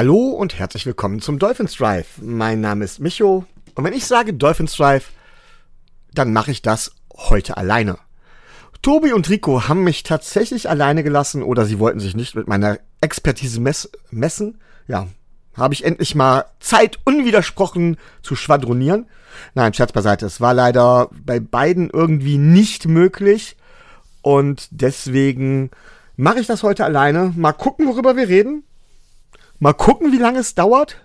Hallo und herzlich willkommen zum Dolphins Drive. Mein Name ist Micho und wenn ich sage Dolphins Drive, dann mache ich das heute alleine. Tobi und Rico haben mich tatsächlich alleine gelassen oder sie wollten sich nicht mit meiner Expertise mess messen. Ja, habe ich endlich mal Zeit unwidersprochen zu schwadronieren. Nein, Scherz beiseite. Es war leider bei beiden irgendwie nicht möglich und deswegen mache ich das heute alleine. Mal gucken, worüber wir reden. Mal gucken, wie lange es dauert.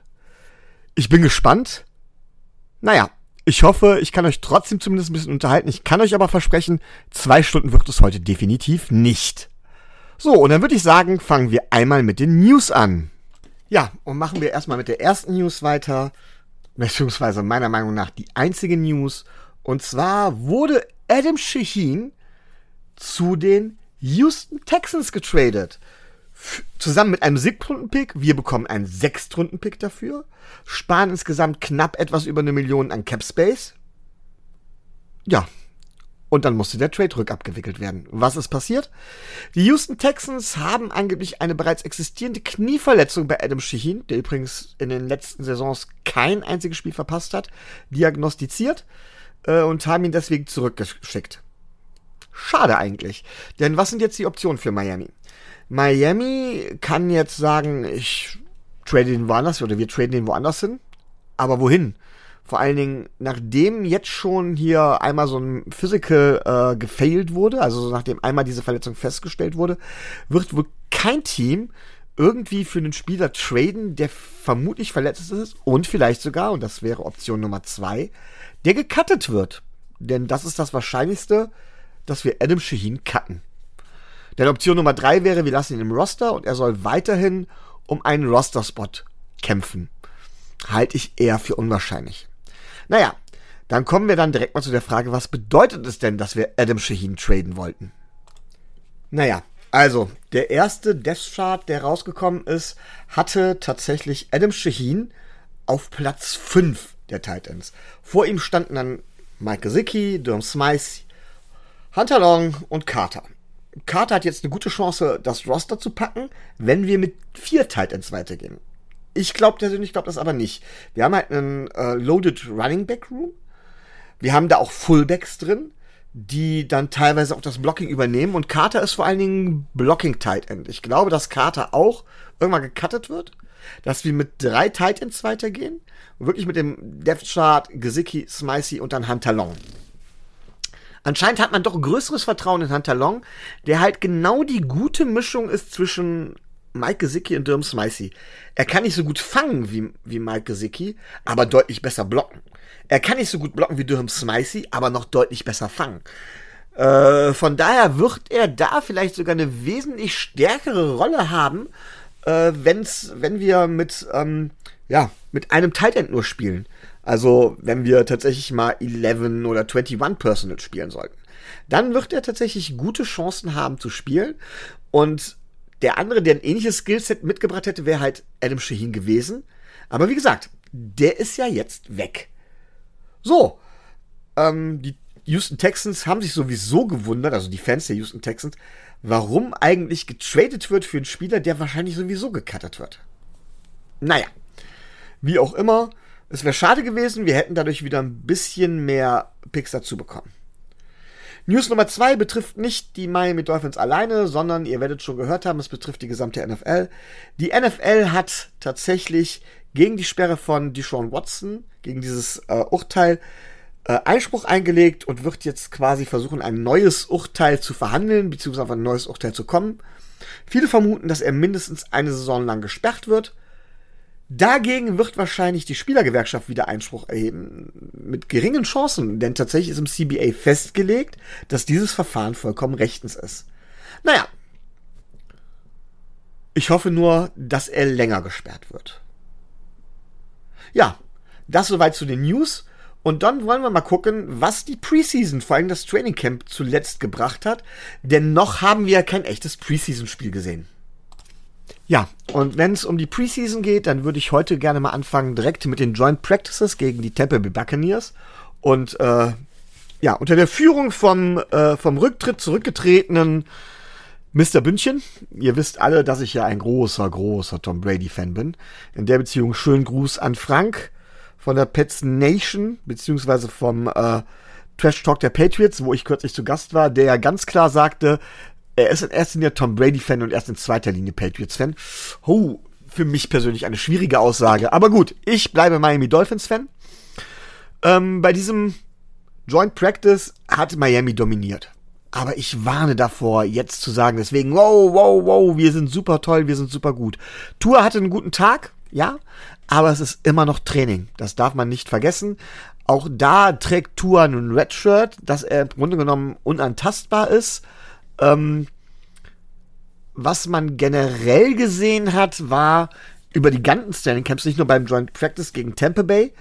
Ich bin gespannt. Naja, ich hoffe, ich kann euch trotzdem zumindest ein bisschen unterhalten. Ich kann euch aber versprechen, zwei Stunden wird es heute definitiv nicht. So, und dann würde ich sagen, fangen wir einmal mit den News an. Ja, und machen wir erstmal mit der ersten News weiter, beziehungsweise meiner Meinung nach die einzige News. Und zwar wurde Adam Shaheen zu den Houston Texans getradet zusammen mit einem Siebtrunden-Pick. Wir bekommen einen Sechstrunden-Pick dafür. Sparen insgesamt knapp etwas über eine Million an Cap Space. Ja. Und dann musste der Trade rückabgewickelt werden. Was ist passiert? Die Houston Texans haben angeblich eine bereits existierende Knieverletzung bei Adam Shaheen, der übrigens in den letzten Saisons kein einziges Spiel verpasst hat, diagnostiziert äh, und haben ihn deswegen zurückgeschickt. Schade eigentlich. Denn was sind jetzt die Optionen für Miami? Miami kann jetzt sagen, ich trade den woanders oder wir traden den woanders hin. Aber wohin? Vor allen Dingen, nachdem jetzt schon hier einmal so ein Physical äh, gefailt wurde, also nachdem einmal diese Verletzung festgestellt wurde, wird wohl kein Team irgendwie für einen Spieler traden, der vermutlich verletzt ist und vielleicht sogar, und das wäre Option Nummer zwei, der gecuttet wird. Denn das ist das Wahrscheinlichste, dass wir Adam Shaheen cutten. Denn Option Nummer drei wäre, wir lassen ihn im Roster und er soll weiterhin um einen Roster-Spot kämpfen. Halte ich eher für unwahrscheinlich. Naja, dann kommen wir dann direkt mal zu der Frage, was bedeutet es denn, dass wir Adam Shaheen traden wollten? Naja, also, der erste Death Chart, der rausgekommen ist, hatte tatsächlich Adam Shaheen auf Platz 5 der Titans. Vor ihm standen dann Mike Gesicki, Durham Smythe, Hunter Long und Carter. Carter hat jetzt eine gute Chance, das Roster zu packen, wenn wir mit vier Titans weitergehen. Ich glaube persönlich glaube das aber nicht. Wir haben halt einen äh, loaded Running Back Room. Wir haben da auch Fullbacks drin, die dann teilweise auch das Blocking übernehmen. Und Carter ist vor allen Dingen Blocking Tight End. Ich glaube, dass Carter auch irgendwann gecuttet wird, dass wir mit drei Tight Ends weitergehen. Wirklich mit dem Depth Chart, Gesicki, Smicey und dann Hunter Long. Anscheinend hat man doch größeres Vertrauen in Hunter Long, der halt genau die gute Mischung ist zwischen Mike Gesicki und Durham Smicey. Er kann nicht so gut fangen wie, wie Mike Gesicki, aber deutlich besser blocken. Er kann nicht so gut blocken wie Durham Smicey, aber noch deutlich besser fangen. Äh, von daher wird er da vielleicht sogar eine wesentlich stärkere Rolle haben, äh, wenn's, wenn wir mit, ähm, ja, mit einem Tight End nur spielen. Also, wenn wir tatsächlich mal 11 oder 21 Personal spielen sollten. Dann wird er tatsächlich gute Chancen haben zu spielen. Und der andere, der ein ähnliches Skillset mitgebracht hätte, wäre halt Adam Shaheen gewesen. Aber wie gesagt, der ist ja jetzt weg. So, ähm, die Houston Texans haben sich sowieso gewundert, also die Fans der Houston Texans, warum eigentlich getradet wird für einen Spieler, der wahrscheinlich sowieso gecuttert wird. Naja, wie auch immer, es wäre schade gewesen, wir hätten dadurch wieder ein bisschen mehr Picks dazu bekommen. News Nummer zwei betrifft nicht die Miami Dolphins alleine, sondern ihr werdet schon gehört haben, es betrifft die gesamte NFL. Die NFL hat tatsächlich gegen die Sperre von Deshaun Watson, gegen dieses äh, Urteil, äh, Einspruch eingelegt und wird jetzt quasi versuchen, ein neues Urteil zu verhandeln, beziehungsweise auf ein neues Urteil zu kommen. Viele vermuten, dass er mindestens eine Saison lang gesperrt wird. Dagegen wird wahrscheinlich die Spielergewerkschaft wieder Einspruch erheben. Mit geringen Chancen, denn tatsächlich ist im CBA festgelegt, dass dieses Verfahren vollkommen rechtens ist. Naja. Ich hoffe nur, dass er länger gesperrt wird. Ja, das soweit zu den News. Und dann wollen wir mal gucken, was die Preseason, vor allem das Training Camp, zuletzt gebracht hat. Denn noch haben wir kein echtes Preseason-Spiel gesehen. Ja, und wenn es um die Preseason geht, dann würde ich heute gerne mal anfangen direkt mit den Joint Practices gegen die Tampa Bay Buccaneers. Und äh, ja, unter der Führung vom, äh, vom Rücktritt zurückgetretenen Mr. Bündchen, ihr wisst alle, dass ich ja ein großer, großer Tom Brady-Fan bin. In der Beziehung schönen Gruß an Frank von der Pets Nation, beziehungsweise vom äh, Trash Talk der Patriots, wo ich kürzlich zu Gast war, der ja ganz klar sagte, er ist in erster Linie Tom Brady-Fan und erst in zweiter Linie Patriots-Fan. Oh, für mich persönlich eine schwierige Aussage. Aber gut, ich bleibe Miami Dolphins-Fan. Ähm, bei diesem Joint Practice hat Miami dominiert. Aber ich warne davor, jetzt zu sagen, deswegen, wow, wow, wow, wir sind super toll, wir sind super gut. Tour hatte einen guten Tag, ja, aber es ist immer noch Training. Das darf man nicht vergessen. Auch da trägt Tour ein Redshirt, dass er im Grunde genommen unantastbar ist. Ähm, was man generell gesehen hat, war über die ganzen Standing Camps, nicht nur beim Joint Practice gegen Tampa Bay,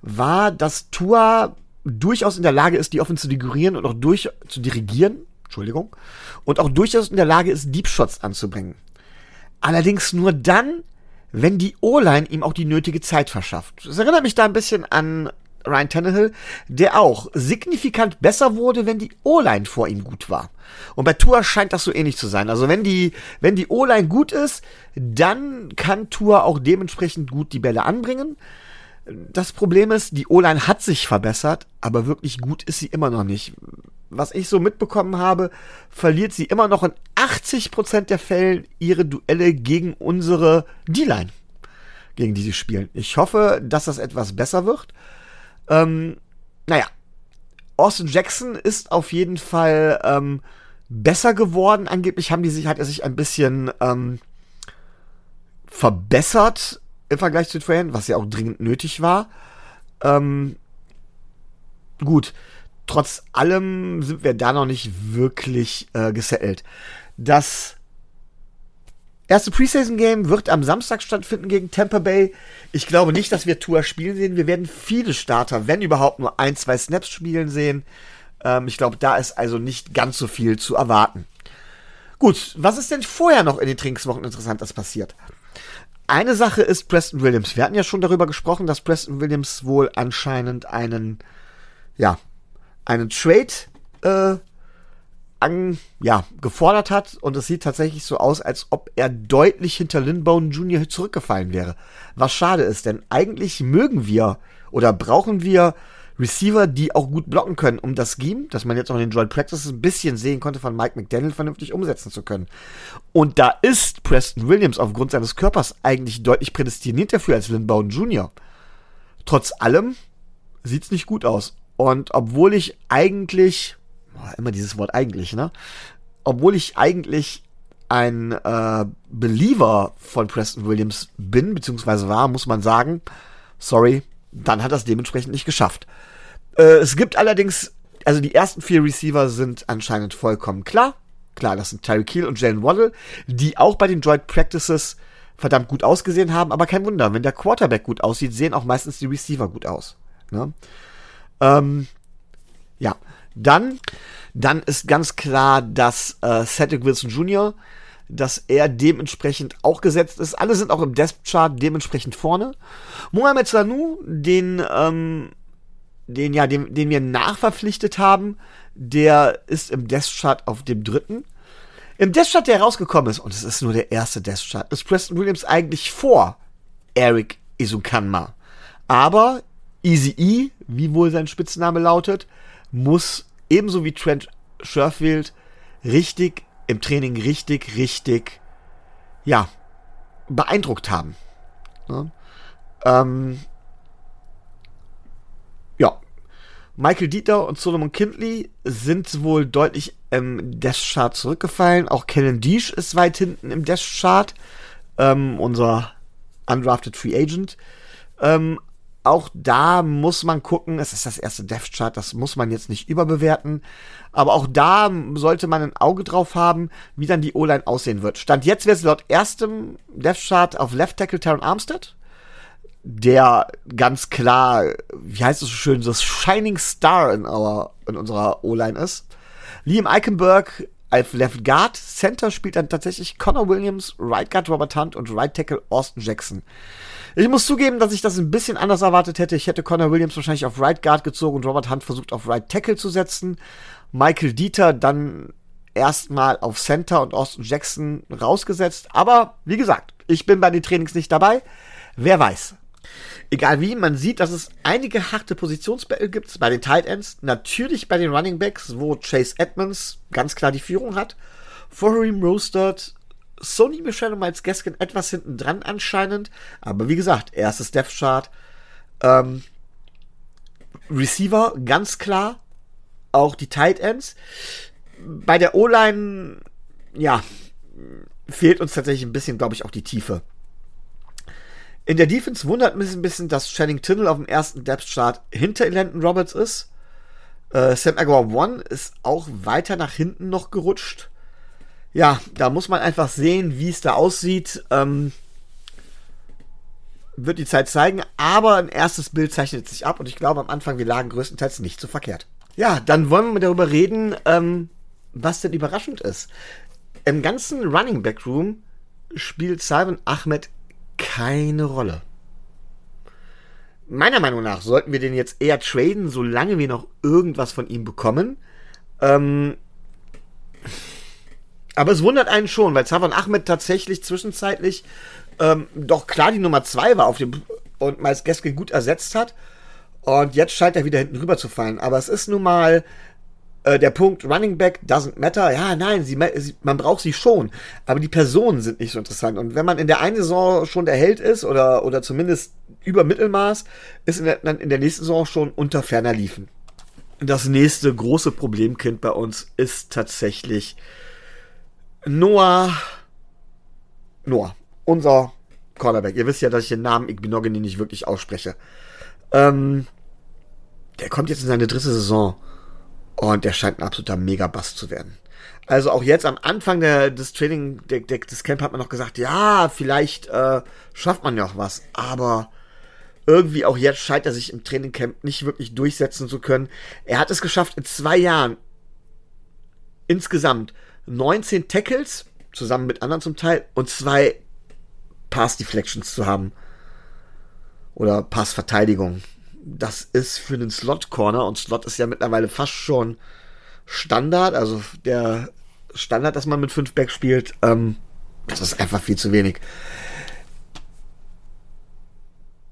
war, dass Tour durchaus in der Lage ist, die Offense zu dirigieren und auch durch zu dirigieren, Entschuldigung, und auch durchaus in der Lage ist, Deep Shots anzubringen. Allerdings nur dann, wenn die O-Line ihm auch die nötige Zeit verschafft. Das erinnert mich da ein bisschen an Ryan Tannehill, der auch signifikant besser wurde, wenn die O-Line vor ihm gut war. Und bei Tua scheint das so ähnlich zu sein. Also wenn die, wenn die O-Line gut ist, dann kann Tua auch dementsprechend gut die Bälle anbringen. Das Problem ist, die O-Line hat sich verbessert, aber wirklich gut ist sie immer noch nicht. Was ich so mitbekommen habe, verliert sie immer noch in 80% der Fällen ihre Duelle gegen unsere D-Line, gegen die sie spielen. Ich hoffe, dass das etwas besser wird. Ähm, naja, Austin Jackson ist auf jeden Fall ähm, besser geworden. Angeblich haben die sich, hat er sich ein bisschen ähm, verbessert im Vergleich zu vorhin, was ja auch dringend nötig war. Ähm, gut, trotz allem sind wir da noch nicht wirklich äh, gesettelt. Das erste Preseason-Game wird am Samstag stattfinden gegen Tampa Bay. Ich glaube nicht, dass wir Tour spielen sehen. Wir werden viele Starter, wenn überhaupt nur ein, zwei Snaps spielen sehen. Ähm, ich glaube, da ist also nicht ganz so viel zu erwarten. Gut, was ist denn vorher noch in den Trainingswochen Interessantes passiert? Eine Sache ist Preston Williams. Wir hatten ja schon darüber gesprochen, dass Preston Williams wohl anscheinend einen, ja, einen Trade äh, an, ja, gefordert hat und es sieht tatsächlich so aus, als ob er deutlich hinter Lindbone Jr. zurückgefallen wäre. Was schade ist, denn eigentlich mögen wir oder brauchen wir Receiver, die auch gut blocken können, um das Scheme, das man jetzt auch in den Joint Practices ein bisschen sehen konnte, von Mike McDaniel vernünftig umsetzen zu können. Und da ist Preston Williams aufgrund seines Körpers eigentlich deutlich prädestiniert dafür als Bowden Jr. Trotz allem sieht's nicht gut aus. Und obwohl ich eigentlich, immer dieses Wort eigentlich, ne? Obwohl ich eigentlich ein äh, Believer von Preston Williams bin, beziehungsweise war, muss man sagen, sorry, dann hat es dementsprechend nicht geschafft. Äh, es gibt allerdings, also die ersten vier Receiver sind anscheinend vollkommen klar. Klar, das sind Tyreek Hill und Jalen Waddle, die auch bei den Joint Practices verdammt gut ausgesehen haben, aber kein Wunder, wenn der Quarterback gut aussieht, sehen auch meistens die Receiver gut aus. Ne? Ähm, ja, dann, dann ist ganz klar, dass äh, Cedric Wilson Jr., dass er dementsprechend auch gesetzt ist. Alle sind auch im Death-Chart dementsprechend vorne. Mohamed Sanu, den ähm, den ja, den, den wir nachverpflichtet haben, der ist im Death Chart auf dem dritten. Im Death Chart, der rausgekommen ist, und es ist nur der erste Death Chart, ist Preston Williams eigentlich vor Eric Izukanma. Aber Easy E, wie wohl sein Spitzname lautet, muss ebenso wie Trent Sherfield richtig im Training richtig, richtig, ja, beeindruckt haben. Ja, ähm, ja. Michael Dieter und Solomon Kindley sind wohl deutlich im Death Chart zurückgefallen. Auch Kellen Deesh ist weit hinten im Death Chart. Ähm, unser undrafted Free Agent. Ähm, auch da muss man gucken, es ist das erste Death Chart, das muss man jetzt nicht überbewerten. Aber auch da sollte man ein Auge drauf haben, wie dann die O-Line aussehen wird. Stand jetzt wäre es laut erstem Death Chart auf Left Tackle Taron Armstead der ganz klar, wie heißt es so schön, das Shining Star in, our, in unserer O-Line ist. Liam Eichenberg als Left Guard, Center spielt dann tatsächlich Connor Williams, Right Guard Robert Hunt und Right Tackle Austin Jackson. Ich muss zugeben, dass ich das ein bisschen anders erwartet hätte. Ich hätte Connor Williams wahrscheinlich auf Right Guard gezogen und Robert Hunt versucht auf Right Tackle zu setzen. Michael Dieter dann erstmal auf Center und Austin Jackson rausgesetzt. Aber wie gesagt, ich bin bei den Trainings nicht dabei. Wer weiß. Egal wie, man sieht, dass es einige harte Positionsbattle gibt bei den Tight Ends. Natürlich bei den Running Backs, wo Chase Edmonds ganz klar die Führung hat. Ihm Roostert, Sony Michelle und Miles Gaskin etwas hinten dran anscheinend. Aber wie gesagt, erstes Death Chart. Ähm, Receiver, ganz klar. Auch die Tight Ends. Bei der O-Line, ja, fehlt uns tatsächlich ein bisschen, glaube ich, auch die Tiefe. In der Defense wundert mich ein bisschen, dass Channing Tindall auf dem ersten Depth Chart hinter Landon Roberts ist. Äh, Sam Aguilar One ist auch weiter nach hinten noch gerutscht. Ja, da muss man einfach sehen, wie es da aussieht. Ähm, wird die Zeit zeigen, aber ein erstes Bild zeichnet sich ab und ich glaube am Anfang, wir lagen größtenteils nicht so verkehrt. Ja, dann wollen wir darüber reden, ähm, was denn überraschend ist. Im ganzen Running Back Room spielt Simon Ahmed keine Rolle. Meiner Meinung nach sollten wir den jetzt eher traden, solange wir noch irgendwas von ihm bekommen. Ähm, aber es wundert einen schon, weil Zavan Ahmed tatsächlich zwischenzeitlich ähm, doch klar die Nummer 2 war auf dem und Miles Gaskin gut ersetzt hat. Und jetzt scheint er wieder hinten rüber zu fallen. Aber es ist nun mal äh, der Punkt, Running Back doesn't matter. Ja, nein, sie, sie, man braucht sie schon. Aber die Personen sind nicht so interessant. Und wenn man in der einen Saison schon der Held ist oder, oder zumindest über Mittelmaß, ist in der, in der nächsten Saison schon unter ferner liefen. Das nächste große Problemkind bei uns ist tatsächlich Noah. Noah. Unser Cornerback. Ihr wisst ja, dass ich den Namen Igbinogany nicht wirklich ausspreche. Ähm, der kommt jetzt in seine dritte Saison. Und der scheint ein absoluter Megabass zu werden. Also auch jetzt am Anfang der, des Training, der, der, des Camp hat man noch gesagt, ja, vielleicht äh, schafft man ja auch was. Aber irgendwie auch jetzt scheint er sich im Trainingcamp nicht wirklich durchsetzen zu können. Er hat es geschafft, in zwei Jahren insgesamt 19 Tackles, zusammen mit anderen zum Teil, und zwei Pass Deflections zu haben. Oder Passverteidigung das ist für den Slot Corner und Slot ist ja mittlerweile fast schon Standard, also der Standard, dass man mit 5 Back spielt, ähm, das ist einfach viel zu wenig.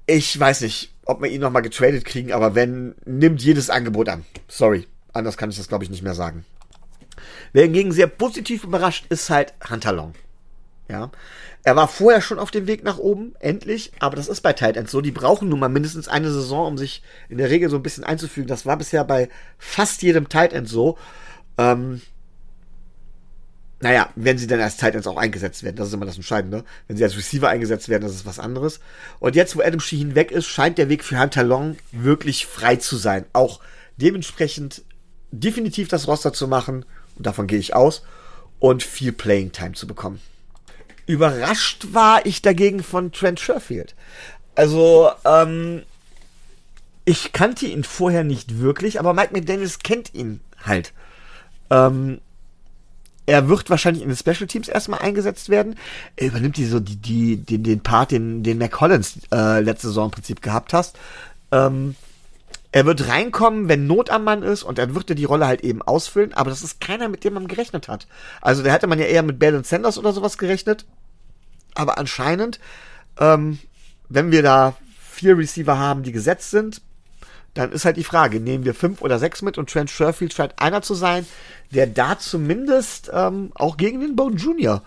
Ich weiß nicht, ob wir ihn nochmal getradet kriegen, aber wenn, nimmt jedes Angebot an. Sorry, anders kann ich das glaube ich nicht mehr sagen. Wer hingegen sehr positiv überrascht, ist halt Hunter Long. Ja. Er war vorher schon auf dem Weg nach oben, endlich, aber das ist bei Tight Ends so. Die brauchen nun mal mindestens eine Saison, um sich in der Regel so ein bisschen einzufügen. Das war bisher bei fast jedem Tight End so. Ähm, naja, wenn sie dann als Tight Ends auch eingesetzt werden, das ist immer das Entscheidende. Wenn sie als Receiver eingesetzt werden, das ist was anderes. Und jetzt, wo Adam Sheehan weg ist, scheint der Weg für Hunter Long wirklich frei zu sein. Auch dementsprechend definitiv das Roster zu machen, und davon gehe ich aus, und viel Playing Time zu bekommen. Überrascht war ich dagegen von Trent Sherfield. Also, ähm, ich kannte ihn vorher nicht wirklich, aber Mike McDaniels kennt ihn halt. Ähm, er wird wahrscheinlich in den Special Teams erstmal eingesetzt werden. Er übernimmt die so die, die, den, den Part, den, den Mac Collins äh, letzte Saison im Prinzip gehabt hast. Ähm, er wird reinkommen, wenn Not am Mann ist und dann wird er die Rolle halt eben ausfüllen, aber das ist keiner, mit dem man gerechnet hat. Also da hätte man ja eher mit Bell und Sanders oder sowas gerechnet. Aber anscheinend, ähm, wenn wir da vier Receiver haben, die gesetzt sind, dann ist halt die Frage, nehmen wir fünf oder sechs mit und Trent Sherfield scheint einer zu sein, der da zumindest ähm, auch gegen den Bone Jr.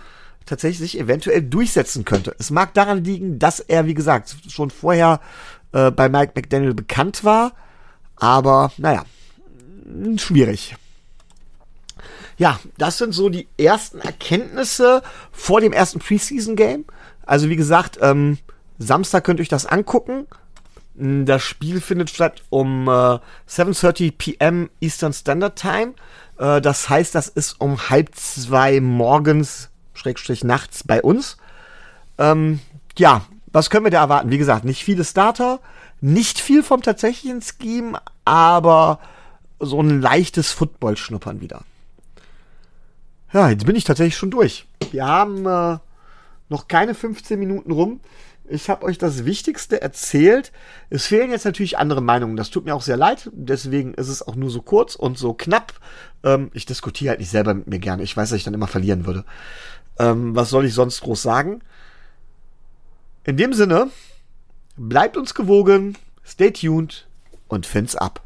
tatsächlich sich eventuell durchsetzen könnte. Es mag daran liegen, dass er, wie gesagt, schon vorher äh, bei Mike McDaniel bekannt war, aber naja, schwierig. Ja, das sind so die ersten Erkenntnisse vor dem ersten Preseason-Game. Also wie gesagt, ähm, Samstag könnt ihr euch das angucken. Hm, das Spiel findet statt um äh, 7.30 p.m. Eastern Standard Time. Äh, das heißt, das ist um halb zwei morgens, Schrägstrich nachts bei uns. Ähm, ja, was können wir da erwarten? Wie gesagt, nicht viele Starter, nicht viel vom tatsächlichen Scheme, aber so ein leichtes Football-Schnuppern wieder. Ja, jetzt bin ich tatsächlich schon durch. Wir haben äh, noch keine 15 Minuten rum. Ich habe euch das Wichtigste erzählt. Es fehlen jetzt natürlich andere Meinungen. Das tut mir auch sehr leid. Deswegen ist es auch nur so kurz und so knapp. Ähm, ich diskutiere halt nicht selber mit mir gerne. Ich weiß, dass ich dann immer verlieren würde. Ähm, was soll ich sonst groß sagen? In dem Sinne, bleibt uns gewogen, stay tuned und fins ab.